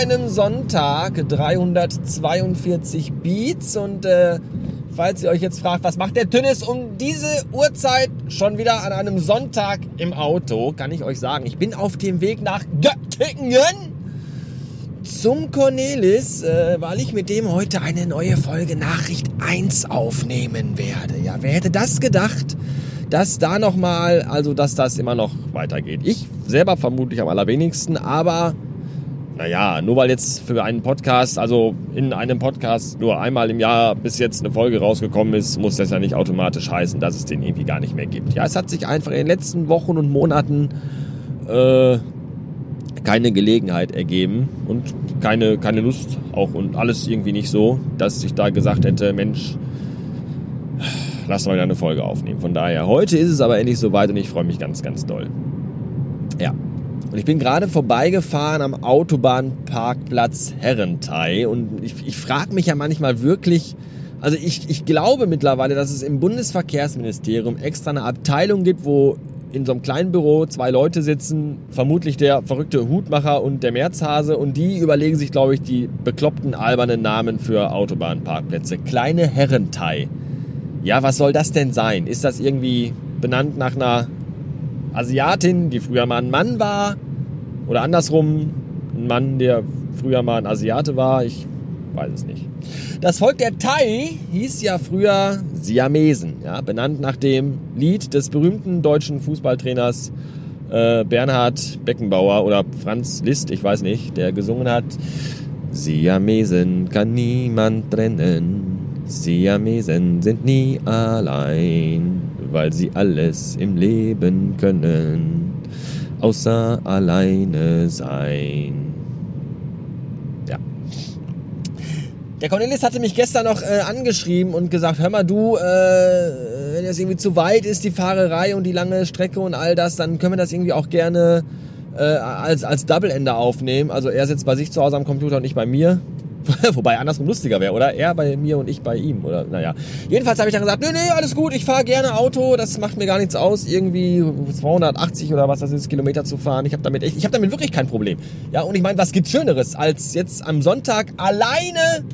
Einem Sonntag 342 Beats und äh, falls ihr euch jetzt fragt, was macht der Tünnis um diese Uhrzeit schon wieder an einem Sonntag im Auto, kann ich euch sagen, ich bin auf dem Weg nach Göttingen zum Cornelis, äh, weil ich mit dem heute eine neue Folge Nachricht 1 aufnehmen werde. Ja, wer hätte das gedacht? dass da nochmal, also dass das immer noch weitergeht. Ich selber vermutlich am allerwenigsten, aber naja, nur weil jetzt für einen Podcast, also in einem Podcast nur einmal im Jahr bis jetzt eine Folge rausgekommen ist, muss das ja nicht automatisch heißen, dass es den irgendwie gar nicht mehr gibt. Ja, es hat sich einfach in den letzten Wochen und Monaten äh, keine Gelegenheit ergeben und keine, keine Lust auch und alles irgendwie nicht so, dass ich da gesagt hätte, Mensch, lass mal eine Folge aufnehmen. Von daher, heute ist es aber endlich soweit und ich freue mich ganz, ganz doll. Ich bin gerade vorbeigefahren am Autobahnparkplatz Herrenthei und ich, ich frage mich ja manchmal wirklich, also ich, ich glaube mittlerweile, dass es im Bundesverkehrsministerium extra eine Abteilung gibt, wo in so einem kleinen Büro zwei Leute sitzen, vermutlich der verrückte Hutmacher und der Märzhase und die überlegen sich, glaube ich, die bekloppten albernen Namen für Autobahnparkplätze. Kleine Herrenthei. Ja, was soll das denn sein? Ist das irgendwie benannt nach einer Asiatin, die früher mal ein Mann war? Oder andersrum, ein Mann, der früher mal ein Asiate war? Ich weiß es nicht. Das Volk der Thai hieß ja früher Siamesen, ja, benannt nach dem Lied des berühmten deutschen Fußballtrainers äh, Bernhard Beckenbauer oder Franz Liszt, ich weiß nicht, der gesungen hat, Siamesen kann niemand trennen, Siamesen sind nie allein, weil sie alles im Leben können, außer alleine sein. Ja. Der Cornelis hatte mich gestern noch äh, angeschrieben und gesagt, hör mal du, äh, wenn das irgendwie zu weit ist, die Fahrerei und die lange Strecke und all das, dann können wir das irgendwie auch gerne äh, als, als Double-Ender aufnehmen. Also er sitzt bei sich zu Hause am Computer und ich bei mir. Wobei andersrum lustiger wäre, oder? Er bei mir und ich bei ihm, oder? Naja. Jedenfalls habe ich dann gesagt, nee, nee, alles gut, ich fahre gerne Auto, das macht mir gar nichts aus, irgendwie 280 oder was das ist, Kilometer zu fahren. Ich habe damit echt, ich habe damit wirklich kein Problem. Ja, und ich meine, was gibt's Schöneres, als jetzt am Sonntag alleine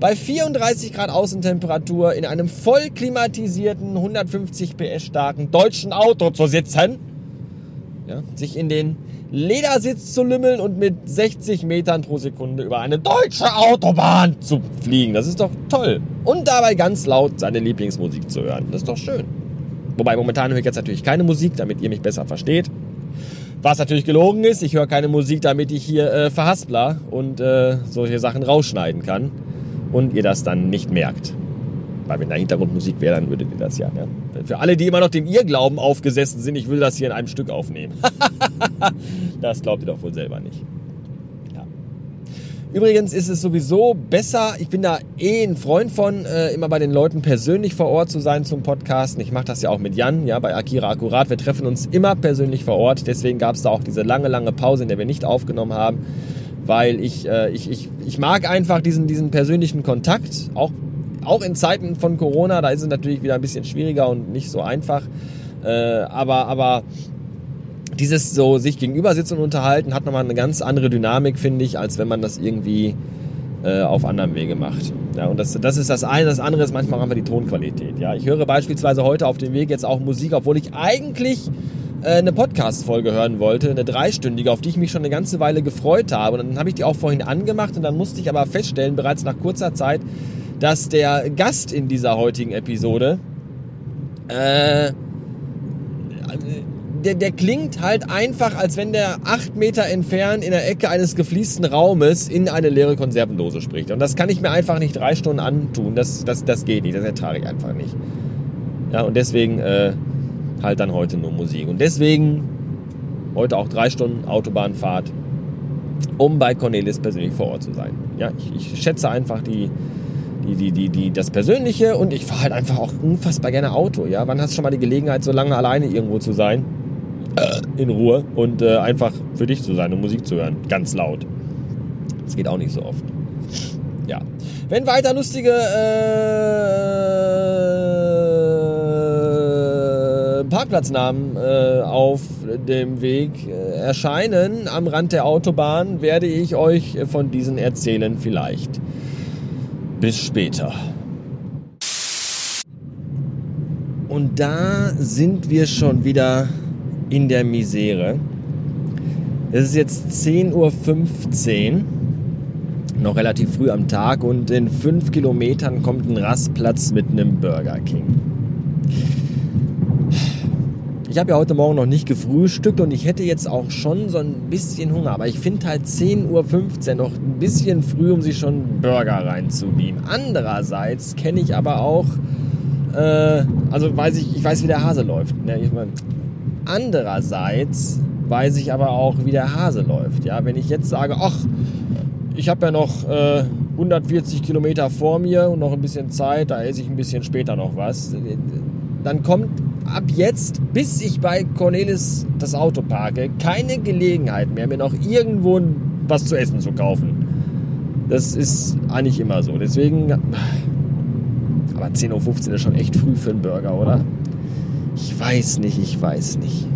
bei 34 Grad Außentemperatur in einem voll klimatisierten, 150 PS starken deutschen Auto zu sitzen, ja, sich in den Ledersitz zu lümmeln und mit 60 Metern pro Sekunde über eine deutsche Autobahn zu fliegen. Das ist doch toll. Und dabei ganz laut seine Lieblingsmusik zu hören. Das ist doch schön. Wobei momentan höre ich jetzt natürlich keine Musik, damit ihr mich besser versteht. Was natürlich gelogen ist, ich höre keine Musik, damit ich hier äh, verhaspler und äh, solche Sachen rausschneiden kann und ihr das dann nicht merkt. Weil wenn da Hintergrundmusik wäre, dann würdet ihr das ja. Ne? Für alle, die immer noch dem Irrglauben aufgesessen sind, ich will das hier in einem Stück aufnehmen. das glaubt ihr doch wohl selber nicht. Ja. Übrigens ist es sowieso besser, ich bin da eh ein Freund von, äh, immer bei den Leuten persönlich vor Ort zu sein zum Podcasten. Ich mache das ja auch mit Jan, ja, bei Akira Akkurat. Wir treffen uns immer persönlich vor Ort. Deswegen gab es da auch diese lange, lange Pause, in der wir nicht aufgenommen haben weil ich, äh, ich, ich, ich mag einfach diesen, diesen persönlichen Kontakt, auch auch in Zeiten von Corona, da ist es natürlich wieder ein bisschen schwieriger und nicht so einfach. Äh, aber, aber dieses so sich gegenüber sitzen und unterhalten hat nochmal eine ganz andere Dynamik, finde ich, als wenn man das irgendwie äh, auf anderem Wege macht. Ja, und das, das ist das eine. Das andere ist manchmal einfach die Tonqualität. Ja, ich höre beispielsweise heute auf dem Weg jetzt auch Musik, obwohl ich eigentlich äh, eine Podcast-Folge hören wollte, eine dreistündige, auf die ich mich schon eine ganze Weile gefreut habe. Und dann habe ich die auch vorhin angemacht und dann musste ich aber feststellen, bereits nach kurzer Zeit, dass der Gast in dieser heutigen Episode, äh, der, der klingt halt einfach, als wenn der acht Meter entfernt in der Ecke eines gefliesten Raumes in eine leere Konservendose spricht. Und das kann ich mir einfach nicht drei Stunden antun. Das, das, das geht nicht. Das ertrage ich einfach nicht. Ja, und deswegen äh, halt dann heute nur Musik. Und deswegen heute auch drei Stunden Autobahnfahrt, um bei Cornelis persönlich vor Ort zu sein. Ja, ich, ich schätze einfach die, die, die, die, die, das Persönliche und ich fahre halt einfach auch unfassbar gerne Auto. Ja? Wann hast du schon mal die Gelegenheit, so lange alleine irgendwo zu sein? Äh, in Ruhe und äh, einfach für dich zu sein und Musik zu hören. Ganz laut. Das geht auch nicht so oft. Ja. Wenn weiter lustige äh, Parkplatznamen äh, auf dem Weg äh, erscheinen am Rand der Autobahn, werde ich euch von diesen erzählen vielleicht. Bis später. Und da sind wir schon wieder in der Misere. Es ist jetzt 10.15 Uhr, noch relativ früh am Tag und in fünf Kilometern kommt ein Rastplatz mit einem Burger King. Ich habe ja heute Morgen noch nicht gefrühstückt und ich hätte jetzt auch schon so ein bisschen Hunger, aber ich finde halt 10.15 Uhr noch ein bisschen früh, um sich schon Burger reinzubeamen. Andererseits kenne ich aber auch, äh, also weiß ich, ich weiß, wie der Hase läuft. Ne? Ich mein, andererseits weiß ich aber auch, wie der Hase läuft. Ja, wenn ich jetzt sage, ach, ich habe ja noch äh, 140 Kilometer vor mir und noch ein bisschen Zeit, da esse ich ein bisschen später noch was, dann kommt ab jetzt, bis ich bei Cornelis das Auto parke, keine Gelegenheit mehr, mir noch irgendwo was zu essen zu kaufen. Das ist eigentlich immer so. Deswegen, aber 10.15 Uhr ist schon echt früh für einen Burger, oder? Ich weiß nicht, ich weiß nicht.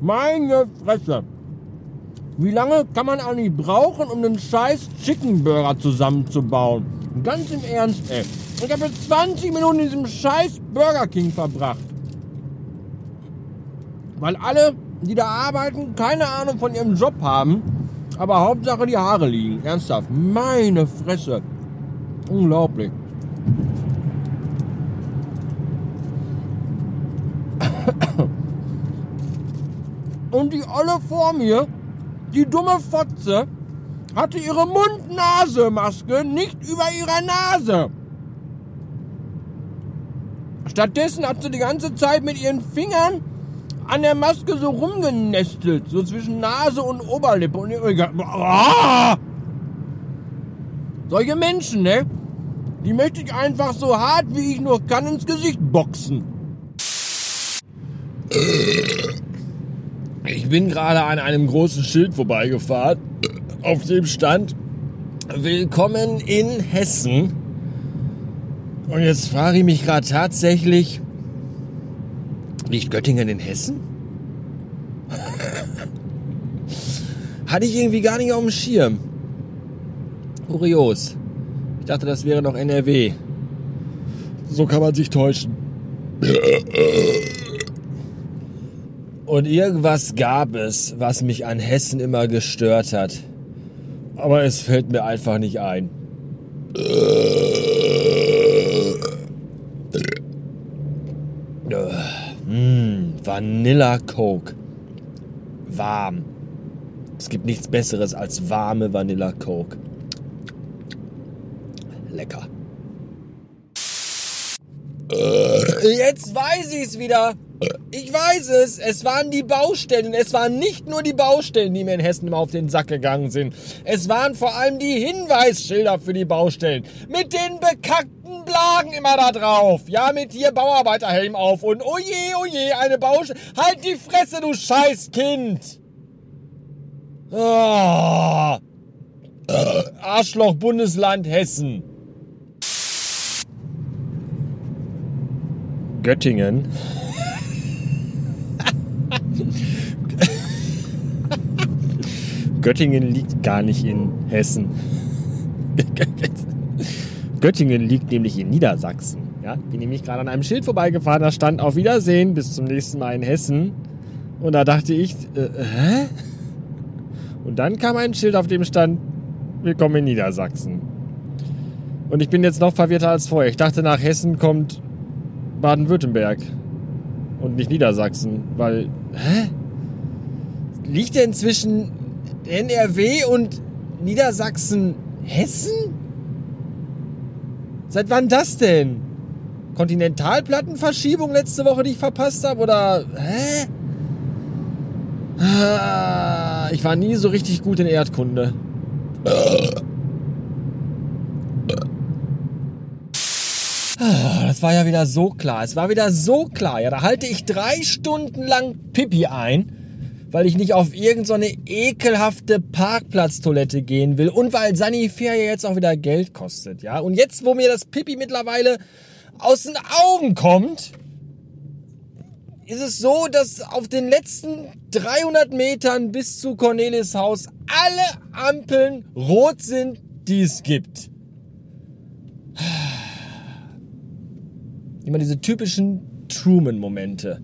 Meine Fresse. Wie lange kann man eigentlich brauchen, um einen scheiß Chicken Burger zusammenzubauen? Ganz im Ernst, ey. Ich habe jetzt 20 Minuten in diesem scheiß Burger King verbracht. Weil alle, die da arbeiten, keine Ahnung von ihrem Job haben, aber Hauptsache die Haare liegen. Ernsthaft. Meine Fresse. Unglaublich. Und die Olle vor mir, die dumme Fotze, hatte ihre Mund-Nase-Maske nicht über ihrer Nase. Stattdessen hat sie die ganze Zeit mit ihren Fingern an der Maske so rumgenestelt, so zwischen Nase und Oberlippe. Und oh! Solche Menschen, ne? Die möchte ich einfach so hart wie ich nur kann ins Gesicht boxen. Ich bin gerade an einem großen Schild vorbeigefahren, auf dem stand Willkommen in Hessen. Und jetzt frage ich mich gerade tatsächlich, liegt Göttingen in Hessen? Hatte ich irgendwie gar nicht auf dem Schirm. Kurios. Ich dachte, das wäre noch NRW. So kann man sich täuschen. Und irgendwas gab es, was mich an Hessen immer gestört hat. Aber es fällt mir einfach nicht ein. Mmh, Vanilla Coke. Warm. Es gibt nichts Besseres als warme Vanilla Coke. Lecker. Jetzt weiß ich es wieder. Ich weiß es. Es waren die Baustellen. Es waren nicht nur die Baustellen, die mir in Hessen immer auf den Sack gegangen sind. Es waren vor allem die Hinweisschilder für die Baustellen. Mit den bekackten Blagen immer da drauf. Ja, mit hier Bauarbeiterhelm auf. Und oje, oje, eine Baustelle. Halt die Fresse, du Scheißkind. Oh. Arschloch Bundesland Hessen. Göttingen. Göttingen liegt gar nicht in Hessen. Göttingen liegt nämlich in Niedersachsen. Ja, bin nämlich gerade an einem Schild vorbeigefahren, da stand auf Wiedersehen, bis zum nächsten Mal in Hessen. Und da dachte ich, äh, hä? Und dann kam ein Schild, auf dem stand, willkommen in Niedersachsen. Und ich bin jetzt noch verwirrter als vorher. Ich dachte, nach Hessen kommt Baden-Württemberg und nicht Niedersachsen, weil, hä? Liegt denn zwischen NRW und Niedersachsen Hessen? Seit wann das denn? Kontinentalplattenverschiebung letzte Woche, die ich verpasst habe? Oder, hä? Ah, ich war nie so richtig gut in Erdkunde. Das war ja wieder so klar. Es war wieder so klar. Ja, da halte ich drei Stunden lang Pipi ein, weil ich nicht auf irgendeine so ekelhafte Parkplatztoilette gehen will und weil Sanifair ja jetzt auch wieder Geld kostet. Ja, und jetzt, wo mir das Pipi mittlerweile aus den Augen kommt, ist es so, dass auf den letzten 300 Metern bis zu Cornelis Haus alle Ampeln rot sind, die es gibt. Immer diese typischen Truman-Momente.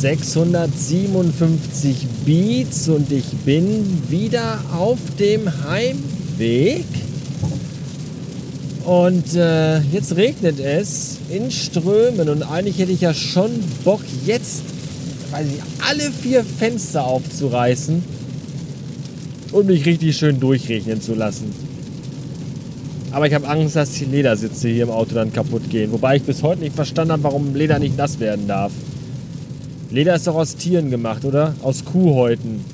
657 Beats und ich bin wieder auf dem Heimweg. Und äh, jetzt regnet es in Strömen und eigentlich hätte ich ja schon Bock, jetzt weiß ich, alle vier Fenster aufzureißen und mich richtig schön durchregnen zu lassen. Aber ich habe Angst, dass die Ledersitze hier im Auto dann kaputt gehen. Wobei ich bis heute nicht verstanden habe, warum Leder nicht nass werden darf. Leder ist doch aus Tieren gemacht, oder? Aus Kuhhäuten.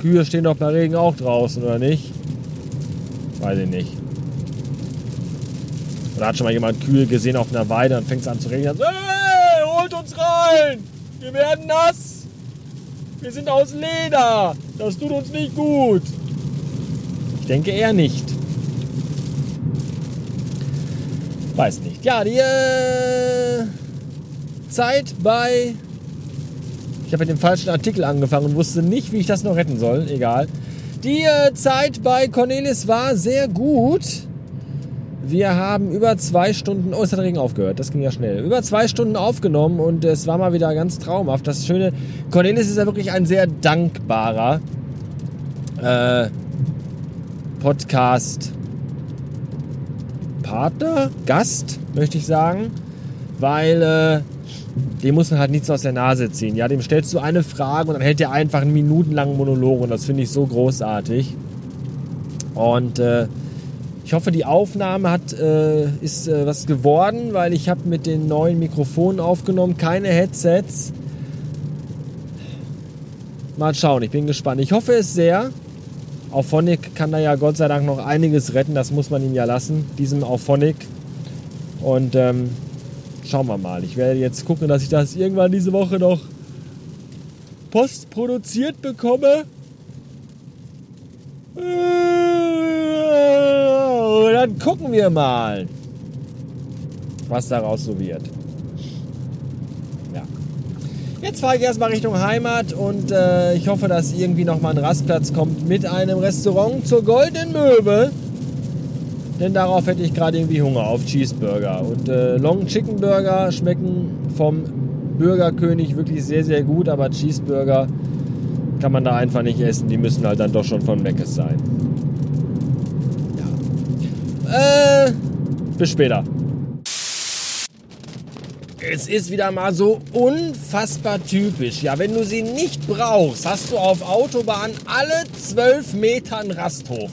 Kühe stehen doch bei Regen auch draußen, oder nicht? Weiß ich nicht. Oder hat schon mal jemand Kühe gesehen auf einer Weide und fängt es an zu regnen? Hey, holt uns rein! Wir werden nass! Wir sind aus Leder! Das tut uns nicht gut! Ich denke eher nicht. Weiß nicht. Ja, die äh, Zeit bei. Ich habe mit dem falschen Artikel angefangen und wusste nicht, wie ich das noch retten soll. Egal. Die äh, Zeit bei Cornelis war sehr gut. Wir haben über zwei Stunden, oh, es hat Regen aufgehört, das ging ja schnell. Über zwei Stunden aufgenommen und es war mal wieder ganz traumhaft. Das Schöne, Cornelis ist ja wirklich ein sehr dankbarer äh, Podcast. Partner, Gast, möchte ich sagen, weil äh, dem muss man halt nichts aus der Nase ziehen. Ja, dem stellst du eine Frage und dann hält er einfach einen minutenlangen Monolog und das finde ich so großartig. Und äh, ich hoffe, die Aufnahme hat, äh, ist äh, was geworden, weil ich habe mit den neuen Mikrofonen aufgenommen, keine Headsets. Mal schauen, ich bin gespannt. Ich hoffe es sehr. Auphonic kann da ja Gott sei Dank noch einiges retten, das muss man ihm ja lassen, diesem Auphonic. Und ähm, schauen wir mal. Ich werde jetzt gucken, dass ich das irgendwann diese Woche noch postproduziert bekomme. dann gucken wir mal, was daraus so wird. Ja. Jetzt fahre ich erstmal Richtung Heimat und äh, ich hoffe, dass irgendwie nochmal ein Rastplatz kommt mit einem Restaurant zur Goldenen Möwe. Denn darauf hätte ich gerade irgendwie Hunger auf Cheeseburger. Und äh, Long Chicken Burger schmecken vom Burgerkönig wirklich sehr, sehr gut, aber Cheeseburger kann man da einfach nicht essen. Die müssen halt dann doch schon von Meckes sein. Äh, bis später. Es ist wieder mal so unfassbar typisch. Ja, wenn du sie nicht brauchst, hast du auf Autobahn alle zwölf Metern Rasthof.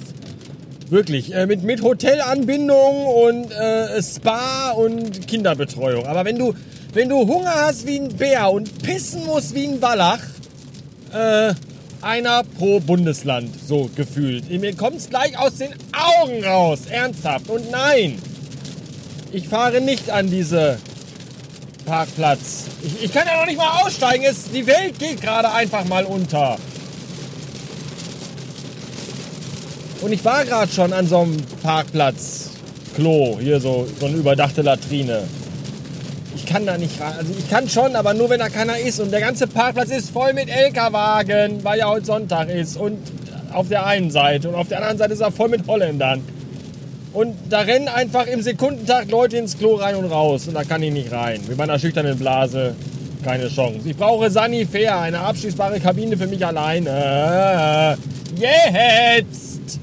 Wirklich, äh, mit, mit Hotelanbindung und äh, Spa und Kinderbetreuung. Aber wenn du, wenn du Hunger hast wie ein Bär und pissen musst wie ein Wallach, äh, einer pro Bundesland, so gefühlt. Mir kommt es gleich aus den Augen raus, ernsthaft. Und nein, ich fahre nicht an diese Parkplatz. Ich, ich kann ja noch nicht mal aussteigen. Es, die Welt geht gerade einfach mal unter. Und ich war gerade schon an so einem Parkplatz. Klo, hier so, so eine überdachte Latrine kann da nicht rein. Also ich kann schon, aber nur wenn da keiner ist. Und der ganze Parkplatz ist voll mit LKW-Wagen, weil ja heute Sonntag ist. Und auf der einen Seite. Und auf der anderen Seite ist er voll mit Holländern. Und da rennen einfach im Sekundentakt Leute ins Klo rein und raus. Und da kann ich nicht rein. Mit meiner schüchternen Blase keine Chance. Ich brauche Sanifair, eine abschließbare Kabine für mich alleine. Jetzt!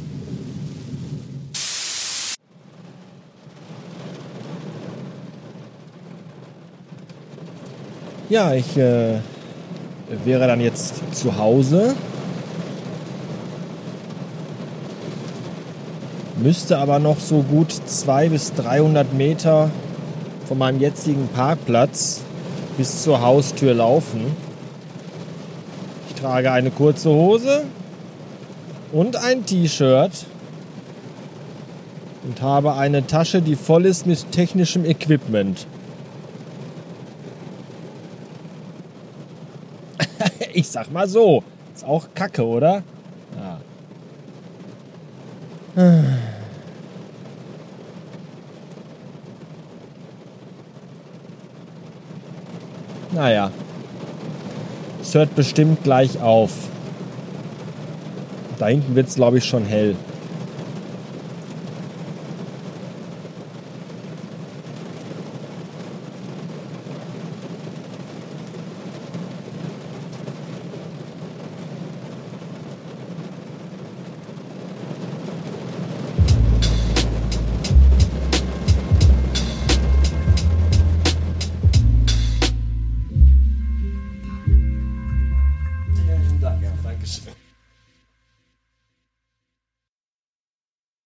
Ja, ich äh, wäre dann jetzt zu Hause. Müsste aber noch so gut 200 bis 300 Meter von meinem jetzigen Parkplatz bis zur Haustür laufen. Ich trage eine kurze Hose und ein T-Shirt und habe eine Tasche, die voll ist mit technischem Equipment. ich sag mal so. Ist auch kacke, oder? Ja. Naja. Es hört bestimmt gleich auf. Da hinten wird es, glaube ich, schon hell.